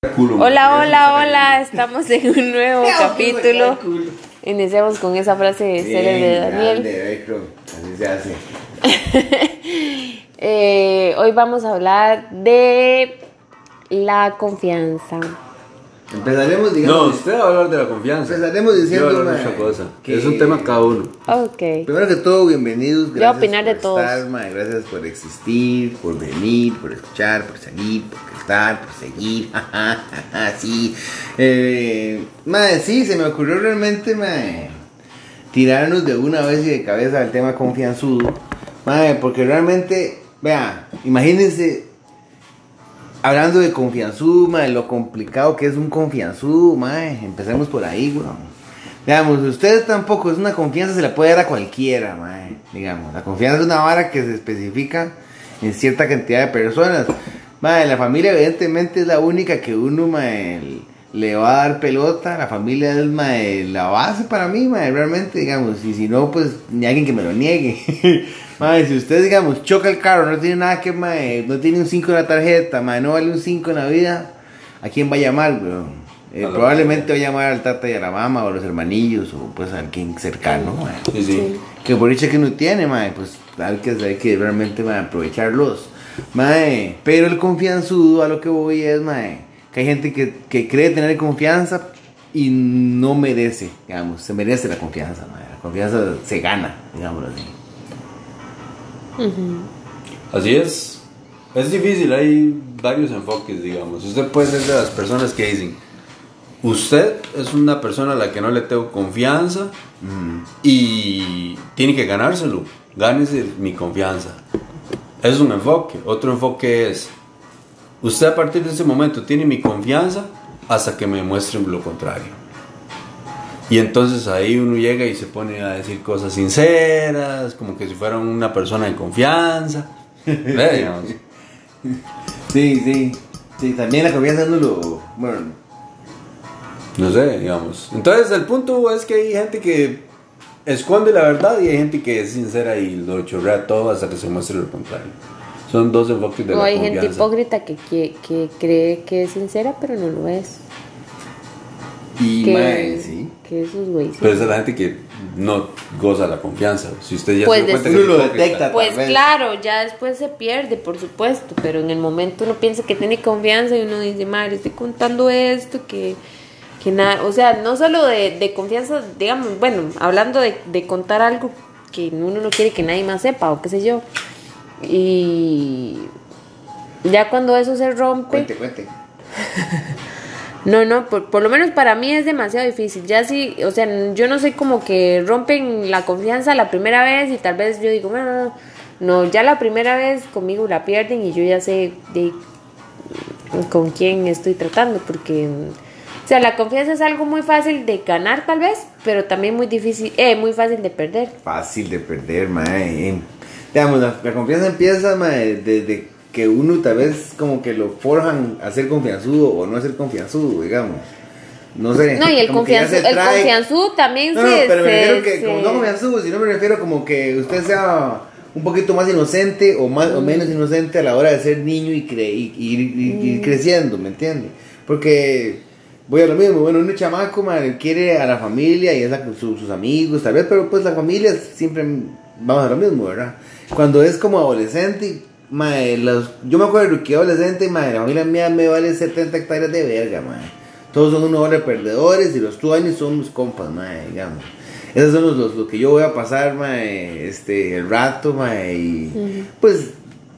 Hola, hola, hola, estamos en un nuevo capítulo. Iniciamos con esa frase de Daniel. Así se hace. Eh, hoy vamos a hablar de la confianza. Empezaremos, No, digamos. usted va a hablar de la confianza. Empezaremos diciendo, Yo voy a hablar de mae, otra cosa. que- Es un tema cada uno. Ok. Primero que todo, bienvenidos. voy a opinar por de todos. estar, mae, gracias por existir, por venir, por escuchar, por salir, por estar, por seguir. sí. Eh, mae, sí, se me ocurrió realmente, mae, tirarnos de una vez y de cabeza al tema confianzudo. Mae, porque realmente, vea, imagínense hablando de confianzudo, mae, lo complicado que es un confianzudo, mae. Empecemos por ahí, weón. Digamos, usted tampoco es una confianza, se la puede dar a cualquiera, mae. Digamos, la confianza es una vara que se especifica en cierta cantidad de personas. Mae, la familia evidentemente es la única que uno, mae, le va a dar pelota. La familia es, mae, la base para mí, mae, realmente, digamos. Y si no, pues, ni alguien que me lo niegue. mae, si usted, digamos, choca el carro, no tiene nada que, mae, no tiene un 5 en la tarjeta, mae, no vale un 5 en la vida, ¿a quién va a llamar, weón? Eh, probablemente va a llamar al tata y a la mamá o a los hermanillos o pues a alguien cercano. Sí, sí. Que por dicha que uno tiene, mae, pues hay que, hay que realmente mae, aprovecharlos. Mae, pero el confianzudo a lo que voy es, mae, que hay gente que, que cree tener confianza y no merece, digamos, se merece la confianza, mae. La confianza se gana, digámoslo así. Así es. Es difícil, hay varios enfoques, digamos. Usted puede ser de las personas que dicen, usted es una persona a la que no le tengo confianza y tiene que ganárselo. Gánese mi confianza. Es un enfoque. Otro enfoque es, usted a partir de ese momento tiene mi confianza hasta que me demuestre lo contrario. Y entonces ahí uno llega y se pone a decir cosas sinceras, como que si fuera una persona de confianza. Sí, sí. Sí, también la confianza no lo. Bueno, No sé, digamos. Entonces el punto es que hay gente que esconde la verdad y hay gente que es sincera y lo chorrea todo hasta que se muestre lo contrario. Son dos enfoques de O la hay confianza. gente hipócrita que, que, que cree que es sincera, pero no lo es. y Que, mae, sí. Que esos güeyes. Pero esa es la gente que no goza la confianza. Si usted ya Pues se dio cuenta que lo detecta. Pues tal vez. claro, ya después se pierde, por supuesto, pero en el momento uno piensa que tiene confianza y uno dice, madre, estoy contando esto, que, que nada, o sea, no solo de, de confianza, digamos, bueno, hablando de, de contar algo que uno no quiere que nadie más sepa o qué sé yo, y ya cuando eso se rompe, Cuente, cuente. no, no, por, por lo menos para mí es demasiado difícil. Ya sí, o sea, yo no sé como que rompen la confianza la primera vez y tal vez yo digo, no, no, ya la primera vez conmigo la pierden y yo ya sé de con quién estoy tratando, porque, o sea, la confianza es algo muy fácil de ganar tal vez, pero también muy difícil, eh, muy fácil de perder. Fácil de perder, mae. eh. Digamos, la, la confianza empieza, mae, desde que uno tal vez como que lo forjan a ser confianzudo o no a ser confianzudo, digamos. No sé. No, y el, como que ya confianzu, se el confianzudo también No, no, se... pero me se- refiero que, como se- no confianzudo, sino me refiero como que usted sea un poquito más inocente o más o menos inocente a la hora de ser niño y, cre y, y- y- y ir creciendo, ¿me entiende? Porque voy a lo mismo, bueno, un chamaco madre, quiere a la familia y es a su- sus amigos, tal vez, pero pues la familia siempre vamos a lo mismo, ¿verdad? Cuando es como adolescente, madre, los, yo me acuerdo que adolescente, madre, la familia mía me vale 70 hectáreas de verga, madre. Todos son unos horas perdedores y los tuanis son mis compas, madre, digamos. Esos son los, los, los que yo voy a pasar, mae, este, el rato, mae, y pues,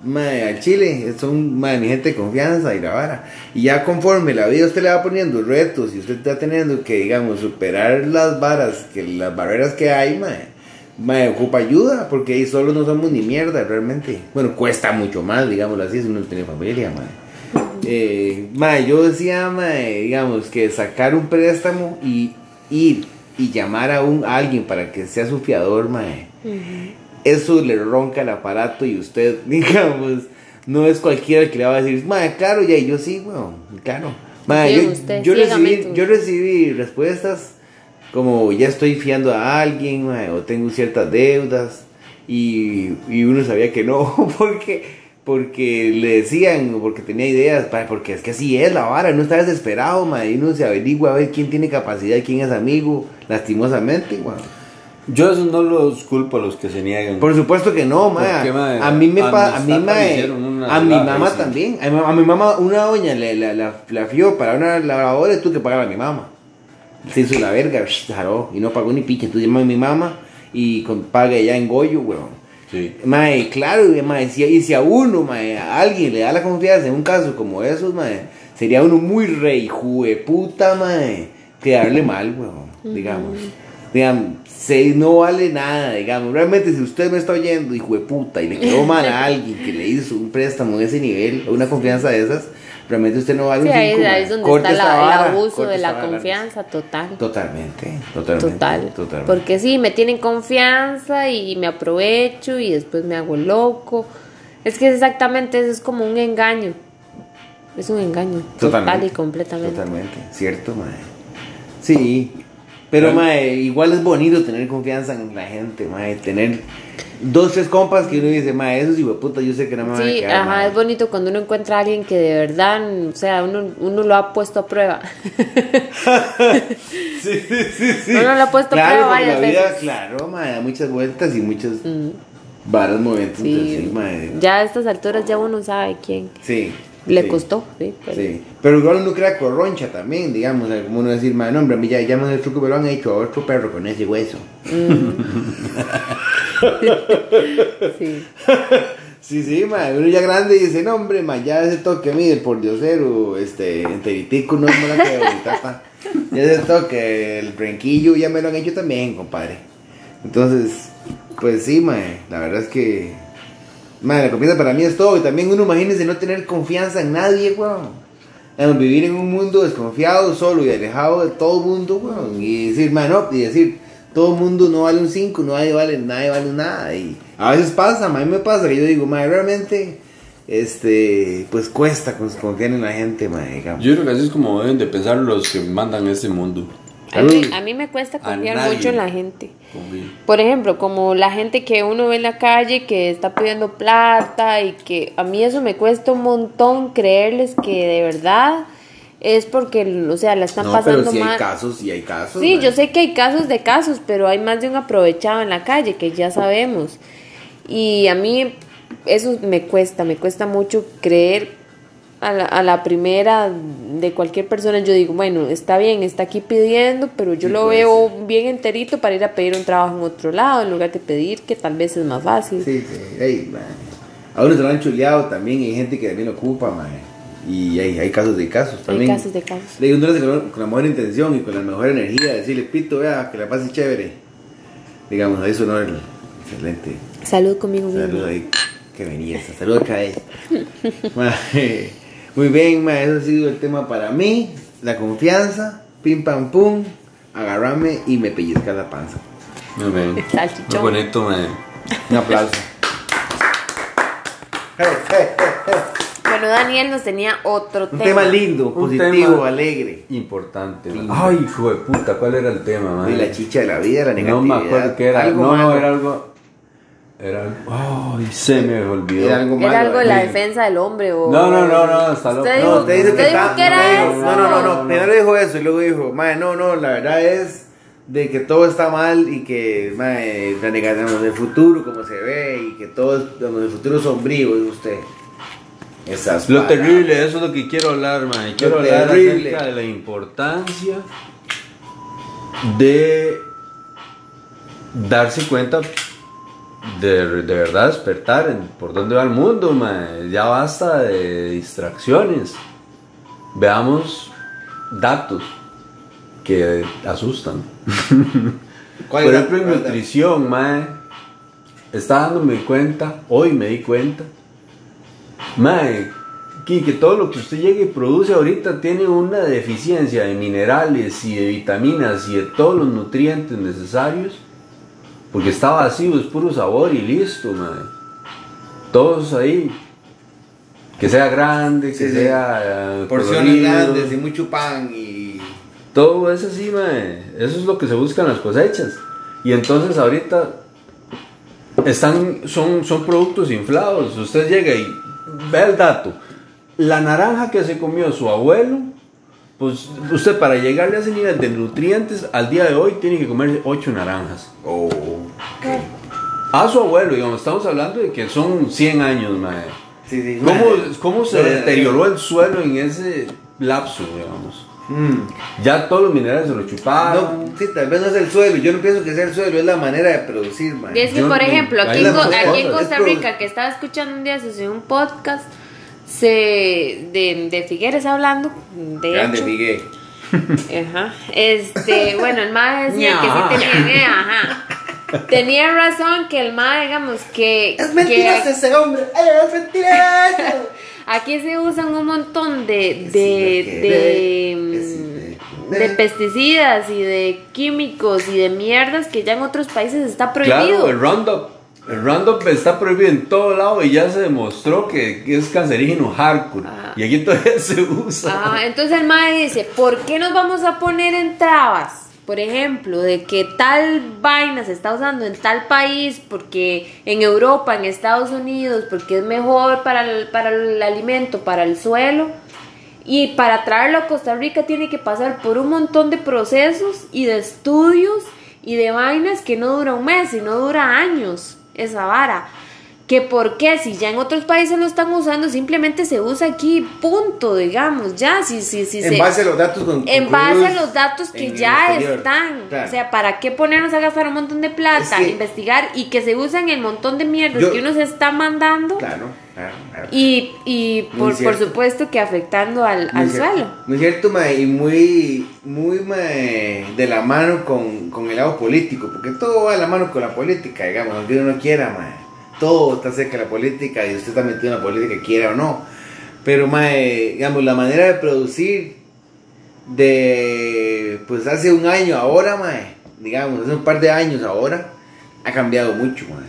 mae, al Chile, son, mae, mi gente de confianza y la vara. Y ya conforme la vida usted le va poniendo retos y usted está teniendo que, digamos, superar las varas, que las barreras que hay, mae, mae, ocupa ayuda, porque ahí solo no somos ni mierda, realmente. Bueno, cuesta mucho más, digámoslo así, si uno tiene familia, mae. Eh, mae, yo decía, mae, digamos, que sacar un préstamo y ir y llamar a un a alguien para que sea su fiador, mae. Eso le ronca el aparato y usted, digamos, no es cualquiera el que le va a decir, mae, claro, ya, y yo sí, weón, claro. Mae, yo, yo recibí, yo recibí respuestas como ya estoy fiando a alguien, mae, o tengo ciertas deudas, y, y uno sabía que no, porque porque le decían, o porque tenía ideas, porque es que así es la vara, uno está desesperado, y uno se averigua a ver quién tiene capacidad, quién es amigo, lastimosamente. Yo eso no los culpo a los que se niegan. Por supuesto que no, ma. A mí me pa- a mí una a mi mamá también. A mi, a mi mamá una doña le, la, la, la fió para una lavadora y tuve que pagar a mi mamá. Se hizo la verga, jaló, y no pagó ni picha. Entonces llamó a mi mamá y con, paga ya en Goyo, weón. Sí. Mae, claro, mae, si, y si a uno, mae, a alguien le da la confianza en un caso como esos, mae, sería uno muy rey, puta, mae, quedarle mal, weón, digamos. Digamos, se, no vale nada, digamos. Realmente, si usted me está oyendo, hijo de puta, y le quedó mal a alguien que le hizo un préstamo de ese nivel, o una confianza de esas, realmente usted no vale Sí, un ahí, cinco, ahí es donde Corte está la- vara, el abuso de la confianza total. Totalmente, totalmente. Total. totalmente. Porque sí, me tienen confianza y me aprovecho y después me hago loco. Es que exactamente eso es como un engaño. Es un engaño. Total Totalmente. y completamente. Totalmente, cierto, mae. Sí, pero mae, igual es bonito tener confianza en la gente, mae, tener dos, tres compas que uno dice, mae, esos puta, yo sé que no me van a Sí, quedar, ajá, mae". es bonito cuando uno encuentra a alguien que de verdad, o sea, uno, uno lo ha puesto a prueba. Sí, sí, sí, sí. Uno lo ha puesto a claro, prueba porque varias la vida, veces. Mm. claro, mae, da muchas vueltas y muchos varas momentos, entonces, Sí, sí, mae. ya a estas alturas ya uno sabe quién. Sí. Le sí. costó, sí. pero- Sí, pero igual uno crea corroncha también, digamos, como uno decir, man, no, hombre, a ya, ya me el truco me lo han hecho a otro perro con ese hueso. sí. Sí, sí, ma, uno ya grande dice, no, hombre, ma, ya ese toque del por diosero, este, enteritico no es mala que ahorita. Ya ese toque, el brinquillo ya me lo han hecho también, compadre. Entonces, pues sí, ma, la verdad es que, ma, la confianza para mí es todo. Y también uno imagínese no tener confianza en nadie, weón. Digamos, Vivir en un mundo desconfiado, solo y alejado de todo el mundo, weón. Y decir, ma, no, y decir, todo el mundo no vale un 5, nadie vale, nadie vale nada. Y a veces pasa, a mí me pasa que yo digo, ma, realmente, este, pues cuesta con- confiar en la gente, ma, digamos. Yo creo que así es como deben de pensar los que mandan este mundo. A mí, a mí me cuesta confiar mucho en la gente. Por ejemplo, como la gente que uno ve en la calle que está pidiendo plata y que a mí eso me cuesta un montón creerles que de verdad es porque, o sea, la están no, pasando pero si hay casos, y hay casos. Sí, yo sé que hay casos de casos, pero hay más de un aprovechado en la calle, que ya sabemos. Y a mí eso me cuesta, me cuesta mucho creer a la, a la primera de cualquier persona. Yo digo, bueno, está bien, está aquí pidiendo, pero yo Sí, lo puede veo bien enterito para ir a pedir un trabajo en otro lado, en lugar de pedir que tal vez es más fácil. Sí, sí, ey, man. A uno se lo han chuleado también, y hay gente que también lo ocupa, man. Y hay, hay casos de casos Hay también. casos de casos. Le digo, con, con la mejor intención y con la mejor energía, decirle, pito, vea, que la pase chévere. Digamos, eso no es excelente. Salud conmigo mismo. Saludos ahí, que belleza. Saludos acá. eh. Ma, Muy bien, ma, eso ha sido el tema para mí. La confianza, pim pam pum, agarrarme y me pellizcar la panza. Muy bien. Muy bonito, man. Un aplauso. Eh, eh, eh. Bueno, Daniel nos tenía otro Un tema. tema lindo, positivo, tema- alegre. Importante. Sí. Ay, hijo de puta, ¿cuál era el tema, man? La chicha de la vida, la No negatividad. me acuerdo qué era. Algo no, malo. era algo. Era algo. Ay, se me olvidó. Era algo malo. Era algo de la defensa del hombre o... No, no, no, no, está loco. Usted No, dijo, te dice usted que dijo está- que era no, eso. No, no, no, no. No, no. Primero dijo eso y luego dijo, mae, no, no, la verdad es de que todo está mal y que, mae, la negación del futuro, como se ve, y que todo es, el futuro es sombrío, dice usted. Esas Lo palabras. terrible, eso es lo que quiero hablar, man. Quiero Lo hablar terrible. acerca de la importancia de darse cuenta de, de verdad despertar en por dónde va el mundo, man. Ya basta de distracciones. Veamos datos que asustan. ¿Cuál Por ejemplo, en nutrición, mae, está dándome cuenta, hoy me di cuenta, mae, que, todo lo que usted llegue y produce ahorita tiene una deficiencia de minerales y de vitaminas y de todos los nutrientes necesarios, porque está vacío, es puro sabor y listo, mae. Todos ahí. Que sea grande, que Sí, sea eh, Porciones colorido. grandes y mucho pan y... Todo es así, mae. Eso es lo que se busca en las cosechas. Y entonces ahorita están, son, son productos inflados. Usted llega y vea el dato. La naranja que se comió su abuelo, pues usted para llegarle a ese nivel de nutrientes, al día de hoy tiene que comer 8 naranjas. Oh, A su abuelo, digamos, estamos hablando de que son 100 años, mae. sí, sí. ¿Cómo, cómo se deterioró el suelo en ese lapso, digamos? Mm. Ya todos los minerales se lo chuparon. No, sí, tal vez no es el suelo. Yo no pienso que sea el suelo, es la manera de producir, man. Y es que, Yo por no- ejemplo, aquí, en, aquí en. Costa Rica, que estaba escuchando un día se un podcast se de, de Figueres hablando, de Grande hecho. Miguel. Ajá. Este, bueno, el MAE decía que sí tenía, eh, ajá. Tenía razón que el MAE, digamos, que, Es mentiroso que ese hombre. Es mentiroso. Aquí se usan un montón de, de, que- de, de- mm, de pesticidas y de químicos y de mierdas que ya en otros países está prohibido. Claro, el Roundup. El Roundup está prohibido en todo lado y ya se demostró que, que es cancerígeno hardcore. Ah. Y aquí todavía se usa. Ah, entonces el MAE dice, ¿por qué nos vamos a poner en trabas? Por ejemplo, de que tal vaina se está usando en tal país, porque en Europa, en Estados Unidos, porque es mejor para el, para el alimento, para el suelo. Y para traerlo a Costa Rica tiene que pasar por un montón de procesos y de estudios y de vainas que no dura un mes, sino dura años esa vara. Que por qué, si ya en otros países lo están usando, simplemente se usa aquí, punto, digamos, ya, si, si, si En se- base a los datos con- en base a los datos que ya están. Claro. O sea, ¿para qué ponernos a gastar un montón de plata, Es que- investigar y que se usan el montón de mierdas Yo- que uno se está mandando? Claro, claro, claro. Y, y por, por supuesto que afectando al, Muy al cierto. suelo. Muy cierto, ma, y muy, muy ma, de la mano con, con el lado político, porque todo va de la mano con la política, digamos, aunque uno no quiera, ma. Todo está cerca de la política y usted metido en la política, quiera o no. Pero, ma, eh, digamos, la manera de producir de, pues hace un año ahora, ma, digamos, hace un par de años ahora, ha cambiado mucho, ma.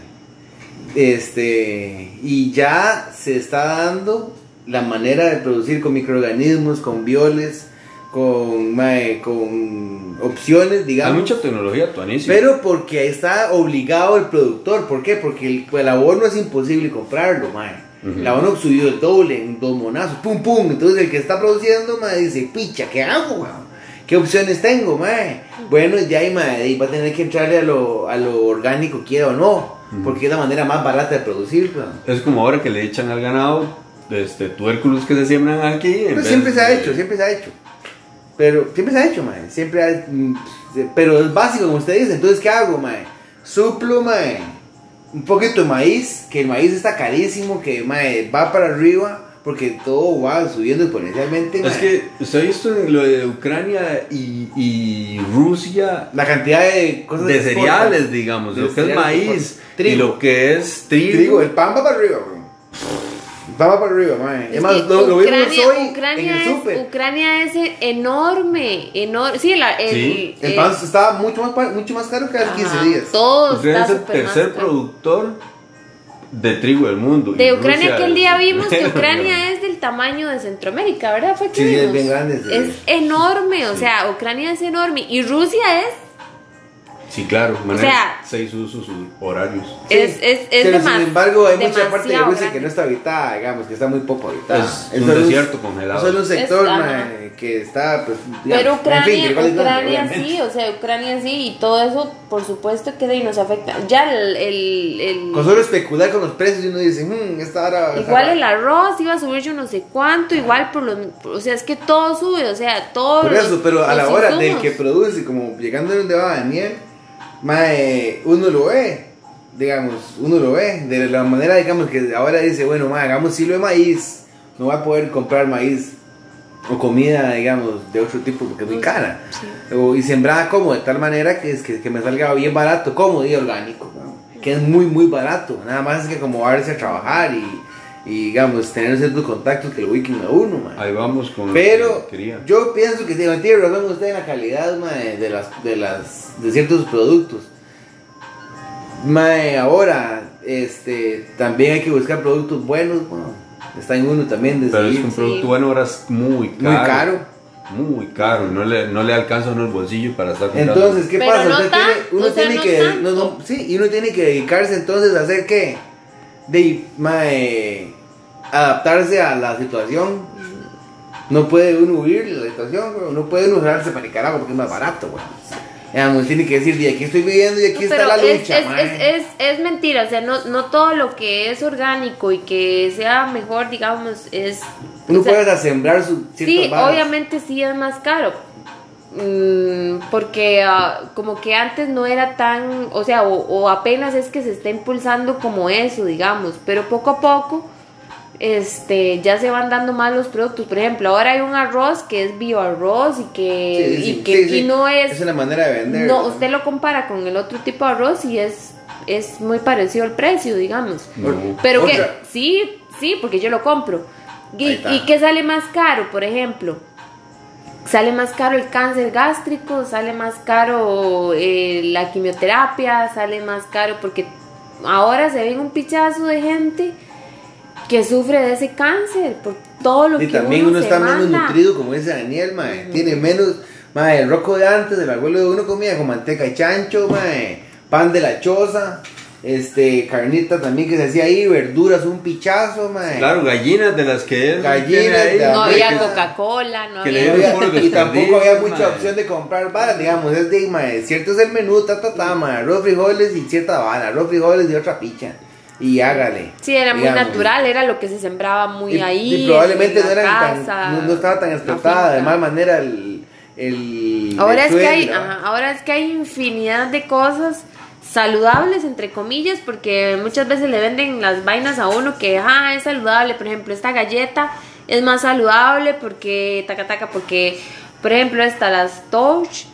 Este, y ya se está dando la manera de producir con microorganismos, con violes, con, mae, con opciones, Hay digamos. mucha tecnología tuanísima. Pero porque está obligado el productor. ¿Por qué? Porque el, el abono es imposible comprarlo, mae. Ujú. El abono subió el doble en dos monazos, pum pum. Entonces el que está produciendo, mae, dice, picha, ¿qué hago, weón? ¿Qué opciones tengo, mae? Bueno, ya hay, mae, va a tener que entrarle a lo, a lo orgánico, quiera o no. Porque es la manera más barata de producir, weón. Es como ahora que le echan al ganado este, tubérculos que se siembran aquí. Pero vez siempre se ha hecho, siempre se ha hecho. Pero siempre se ha hecho, mae. Siempre ha- mm, pero es básico, como usted dice. Entonces, ¿qué hago, mae? Suplo, mae. Un poquito de maíz, que el maíz está carísimo, que mae, va para arriba, porque todo va subiendo exponencialmente, mae. Es que usted ha visto en lo de Ucrania y, y Rusia la cantidad de cosas de exportan. cereales, digamos, De lo que es maíz y lo que es trigo. Trigo, el pan va para arriba, bro. El pan va para arriba, mae. Es, Es más, lo, lo vimos Ucrania, hoy Ucrania en el es, súper. Ucrania es enorme, enorme. Sí, la- el, Sí. El pan estaba mucho más, pa- mucho más caro que hace 15 ajá, días. Todo Ucrania está es el tercer productor de trigo del mundo. De Ucrania Rusia aquel día vimos que Ucrania es del tamaño de Centroamérica, ¿verdad? Fue que Sí, es vimos. bien grande, sí. Es enorme, o sea, Ucrania es enorme y Rusia es Sí, claro, maneja sea, seis usos horarios. Sí, es es es pero sin embargo hay mucha parte de Rusia que no está habitada, digamos, que está muy poco habitada. Es Eso un desierto congelado. Solo un sector Es- que está, pues, digamos, Pero en Ucrania, fin, es grande, Ucrania obviamente. sí, o sea, Ucrania sí, y todo eso, por supuesto que de ahí nos afecta. Ya el, el, el- Con solo especular con los precios y uno dice, hmm, esta hora... igual el arroz iba a subir yo no sé cuánto, igual por los, o sea, es que todo sube, o sea, todo. Por eso, pero a la hora del insumos. que produce, como llegando donde va Daniel, mae, uno lo ve, digamos, uno lo ve, de la manera, digamos, que ahora dice, bueno, mae, hagamos silo de maíz, no va a poder comprar maíz o comida, digamos, de otro tipo porque es muy cara. Sí. O- y sembrada como de tal manera que, es que, que me salga bien barato, como y orgánico, ¿no? que es muy, muy barato. Nada más es que como irse a trabajar y, y, digamos, tener ciertos contactos que lo ubiquen a uno, mae. Ahí vamos con Pero que quería. yo pienso que tiene, tiene razón usted en la calidad mae, de, las, de, las, de ciertos productos. Mae, ahora, este, también hay que buscar productos buenos. bueno, está en uno también Pero es que un producto Sí. bueno ahora es muy caro. Muy caro. Muy caro. No le, no le alcanza uno el bolsillo para estar comprando. Entonces, ¿qué Pero pasa? no Usted tiene, uno o sea, tiene no que, tanto. no, no, sí, y uno tiene que dedicarse entonces a hacer qué? De, mae, adaptarse a la situación. No puede uno huir de la situación. No puede uno dejarse para Nicaragua porque es más barato, weón. Digamos, tiene que decir, de aquí estoy viviendo y aquí está la lucha, es, es, es, es mentira, o sea, no, no todo lo que es orgánico y que sea mejor, digamos, es... Uno sea, puede hasta sembrar su Sí, varas. obviamente sí es más caro. Mm, porque ah, como que antes no era tan, o sea, o, o apenas es que se está impulsando como eso, digamos, pero poco a poco este ya se van dando más los productos. Por ejemplo, ahora hay un arroz que es bioarroz y que, Sí, sí, y que sí, y no es, Es una manera de vender. no, usted lo compara con el otro tipo de arroz y es es muy parecido al precio, digamos. No. Pero que Otra. sí, sí, porque yo lo compro. Ahí ¿Y, está. y qué sale más caro, por ejemplo? Sale más caro el cáncer gástrico, sale más caro eh, la quimioterapia, sale más caro porque ahora se ven un pichazo de gente que sufre de ese cáncer por todo lo Y que también uno, está menos nutrido, como dice Daniel, mae. Tiene menos, mae, el roco de antes, el abuelo de uno comía con manteca y chancho, mae, pan de la choza, este, carnita también que se hacía ahí, verduras, un pichazo, mae. Claro, gallinas de las que él Gallinas ahí, No había Coca-Cola, no Que Y, le había... había- y tampoco había mucha mae. opción de comprar varas, digamos, es de, mae, cierto es el menú, ta, ta, ta, mae, arroz, frijoles y cierta vara, arroz, frijoles y otra picha, y hágale. Sí, era muy digamos. natural, era lo que se sembraba muy y, ahí. y probablemente en no, eran casa, tan, no, no estaba tan explotada de mal manera el, el Ahora el es que hay, ajá, ahora es que hay infinidad de cosas saludables entre comillas porque muchas veces le venden las vainas a uno que ah, es saludable, por ejemplo, esta galleta es más saludable porque taca taca porque por ejemplo esta las Touch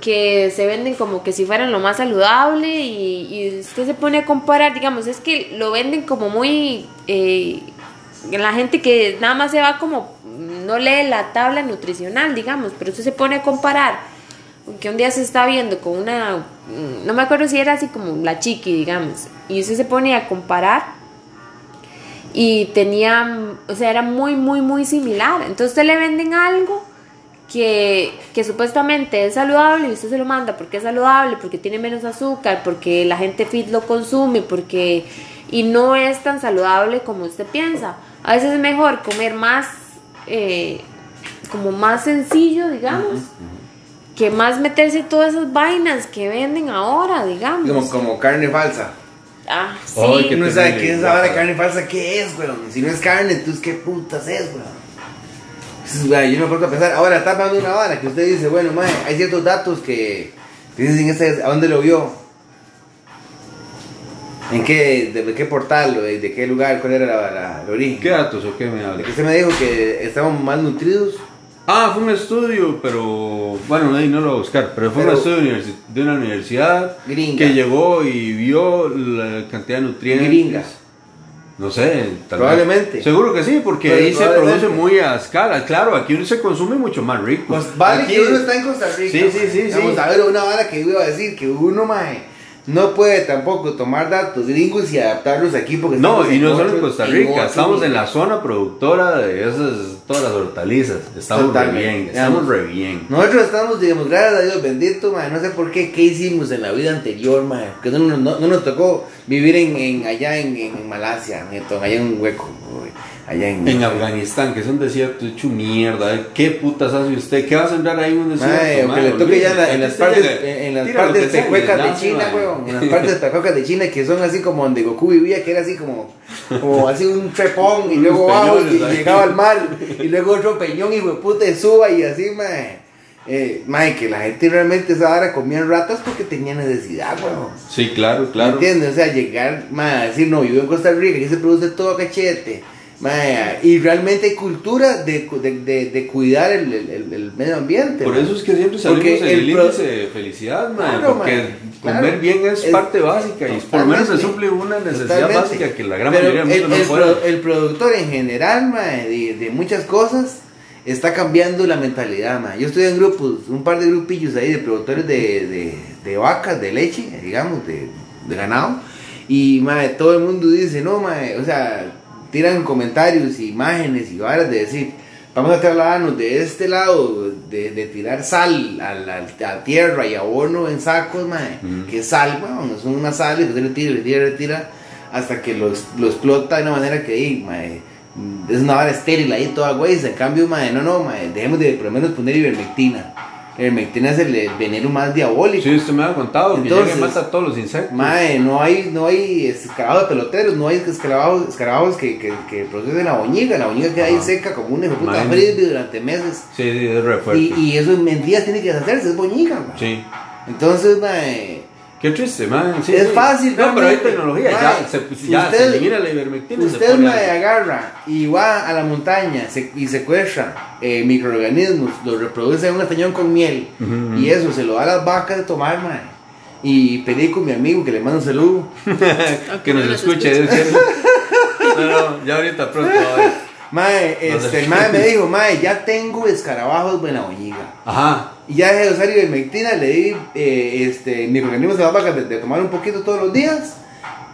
que se venden como que si fueran lo más saludable y, usted se pone a comparar, digamos, es que lo venden como muy eh, la gente que nada más se va como no lee la tabla nutricional, digamos, pero usted se pone a comparar que un día se está viendo con una mm, no me acuerdo si era así como la chiqui, digamos, y usted se pone a comparar y tenía, o sea, era muy muy muy similar. Entonces usted le venden algo que, que supuestamente es saludable y usted se lo manda porque es saludable, porque tiene menos azúcar, porque la gente fit lo consume, porque y no es tan saludable como usted piensa. A veces es mejor comer más, eh, como más sencillo, digamos, que más meterse todas esas vainas que venden ahora, digamos. Como, como carne falsa. Ah, sí. Ay, Uno sabe qué es esa vara de guapa. carne falsa, ¿qué es, weón? Si no es carne, entonces ¿qué putas es, weón? Entonces, weón, yo no puedo pensar. Ahora, está hablando de una vara que usted dice, bueno, mae, hay ciertos datos que que dicen, este, ¿a dónde lo vio? ¿En qué, de, qué portal, de, de qué lugar, cuál era la, la- el origen? ¿Qué datos o qué me De habla? que usted me dijo que estábamos más nutridos. Ah, fue un estudio, pero bueno, ahí no lo voy a buscar, pero fue Pero- un estudio de una universidad Gringa. que llegó y vio la cantidad de nutrientes. Gringa. No sé, tal Probablemente. vez. Seguro que sí, porque ahí se produce muy a escala. Claro, aquí uno se consume mucho más rico. Pues vale Aquí- que uno está en Costa Rica. Sí, sí, sí. Vamos a ver una vara que iba a decir, que uno, mae, no puede tampoco tomar datos gringos y adaptarlos aquí porque No, y no solo en Costa Rica, estamos en la zona productora de esas, todas las hortalizas. Estamos Totalmente. re bien, estamos re bien. Nosotros estamos, digamos, gracias a Dios bendito, mae, no sé por qué, qué hicimos en la vida anterior, mae, porque no, no, no- no nos tocó vivir en, en- allá en, en Malasia, neto, allá en un hueco, allá en... En Afganistán, que es un desierto hecho mierda, ¿qué putas hace usted? ¿Qué va a sembrar ahí un desierto? O que le toque ya en, las partes, en, las partes tecuecas de China, weón. En las partes tecuecas de China que son así como donde Goku vivía, que era así como, como así un trepón y luego bajo y, llegaba al mar y luego otro peñón y puta suba y así, mae. Eh, mae, que la gente realmente esa hora comían ratas porque tenía necesidad, weón. Sí, claro, ¿Me claro. entiendes? O sea, llegar, mae, a decir, no, yo vivo en Costa Rica, aquí se produce todo a cachete. Mae, y realmente hay cultura de, de, de, de cuidar el, el, el- medio ambiente. Por mae. eso es que siempre salimos Porque en el índice de felicidad, Claro, porque comer claro. bien es, Es- parte básica y por lo menos se suple una necesidad Totalmente. básica que la gran Pero mayoría de no puede. el productor en general, mae, de, de muchas cosas, está cambiando la mentalidad, mae. Yo estoy en grupos, un par de grupillos ahí de productores de, de, vacas, de leche, digamos, de, de ganado. Y, mae, todo el mundo dice, no, mae, o sea, tiran comentarios, imágenes y varas de decir, vamos a trasladarnos de este lado, de, de tirar sal a la, a tierra y abono en sacos, mae, que sal, weón, son una sal y usted le tira, le tira, le tira, hasta que lo, lo explota de una manera que, mae, es una vara estéril ahí toda güey. En cambio, mae, no, no, mae, dejemos de por lo menos poner ivermectina. La ivermectina es el, el veneno más diabólico. Sí, usted me ha contado que Entonces, llega y mata a todos los insectos. Mae, no hay, no hay escarabajos peloteros, no hay escarabajos, escarabajos que, que, que procesen la boñiga. La boñiga queda ahí Ah. seca como de puta frisbee durante meses. Sí, sí, es re fuerte. Y, y eso en días tiene que deshacerse, es boñiga, mae. Sí. Entonces, mae, Qué triste, man. Sí, es sí. fácil, No, pero hay tecnología. Ya se, ya usted- se elimina la ivermectina. Usted algo. agarra y va a la montaña se- y secuestra eh, microorganismos, los reproduce en un estañón con miel y eso se lo da a las vacas de tomar, mae. Y pedí con mi amigo que le mando un saludo. que nos no nos escuche. No, no, ya ahorita pronto. va a ver. Mae, este, el mae me dijo, mae, ya tengo escarabajos buena boñiga. Ajá. Y ya dejé de usar ivermectina, le di eh, este, microorganismos a las vacas de, de tomar un poquito todos los días.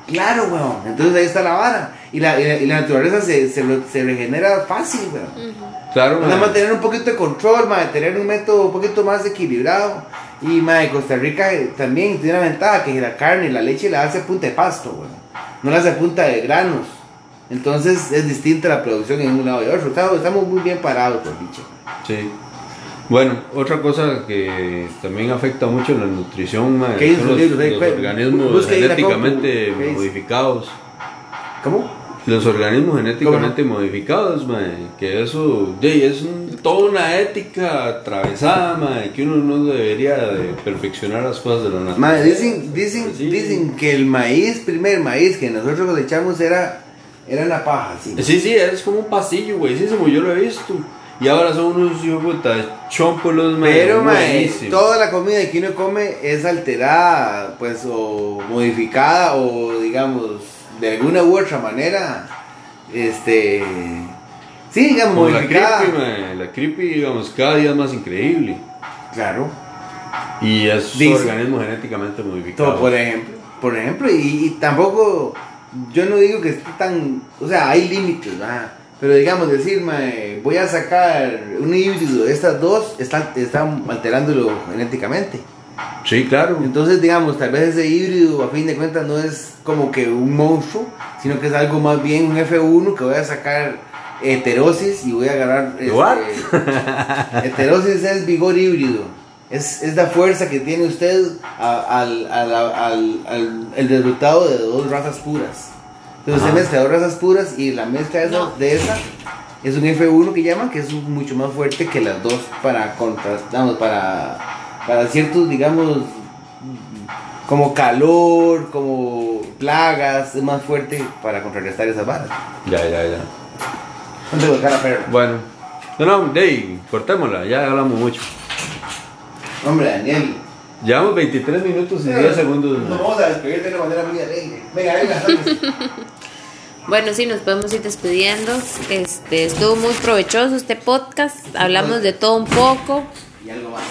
Claro, weón. Entonces ahí está la vara. Y la, y la, y la naturaleza se, se, se regenera fácil, weón. Claro, Nada más tener un poquito de control, mae, tener un método un poquito más equilibrado. Y mae, Costa Rica eh, también tiene una ventaja que la carne y la leche la hace a punta de pasto, weón. No la hace a punta de granos. Entonces es distinta la producción en un lado y otro. Estamos, estamos muy bien parados, por dicho. Sí. Bueno, otra cosa que también afecta mucho la nutrición, man, ¿Qué dicen son los, libros? Los pues, organismos genéticamente modificados. ¿Cómo? Los organismos genéticamente modificados, man, que eso es un- toda una ética atravesada, man, que uno no debería de perfeccionar las cosas de la naturaleza. Dicen, dicen, dicen que el maíz, primer maíz que nosotros cosechamos era, era la paja, sí. Sí, sí, es como un pasillo, güey, sí, como yo lo he visto. Y ahora son unos hijo de puta chompolos, man, Pero, mae, toda la comida que uno come es alterada, pues, o modificada, o digamos, de alguna u otra manera, este, sí, digamos, Como la modificada. creepy, la creepy, digamos, cada día es más increíble. Claro. Y es un Dice- organismo genéticamente modificado. Todo, por ejemplo, por ejemplo, y, y tampoco, yo no digo que esté tan, o sea, hay límites, ¿verdad? Pero digamos, decir, mae, voy a sacar un híbrido de estas dos, están, están alterándolo genéticamente. Sí, claro. Entonces, digamos, tal vez ese híbrido, a fin de cuentas, no es como que un monstruo, sino que es algo más bien un F1 que voy a sacar heterosis y voy a agarrar... este, heterosis es vigor híbrido. Es, es la fuerza que tiene usted a- al, al, al, al- el resultado de dos razas puras. Entonces Ajá. usted mezcla dos razas puras y la mezcla de esa, No. de esa es un F1 que llaman, que es mucho más fuerte que las dos para contra, vamos, para, para ciertos, digamos, como calor, como plagas, es más fuerte para contrarrestar esas balas. Ya, ya, ya. ¿Dónde buscar a perro? Bueno. No, no, Dey, cortémosla, ya hablamos mucho. Hombre, Daniel. Llevamos 23 minutos y 10 segundos. Nos vamos a despedir de una manera muy alegre. Venga, venga, vamos. Bueno, sí, nos podemos ir despidiendo. Este, estuvo muy provechoso este podcast. Hablamos de todo un poco. y algo más.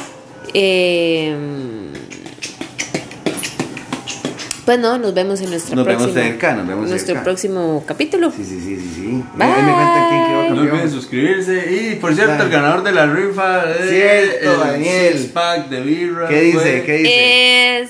Eh, pues no, nos vemos en nuestra Nos vemos próxima, cerca, nos vemos nuestro cerca. próximo capítulo. Sí, sí, sí, sí, sí. Bye. Ahí me cuentan quién quedó No olviden suscribirse. Y por cierto, Dale. el ganador de la rifa es Cierto, el Daniel. six pack de birra. ¿Qué dice? fue- ¿Qué dice? Es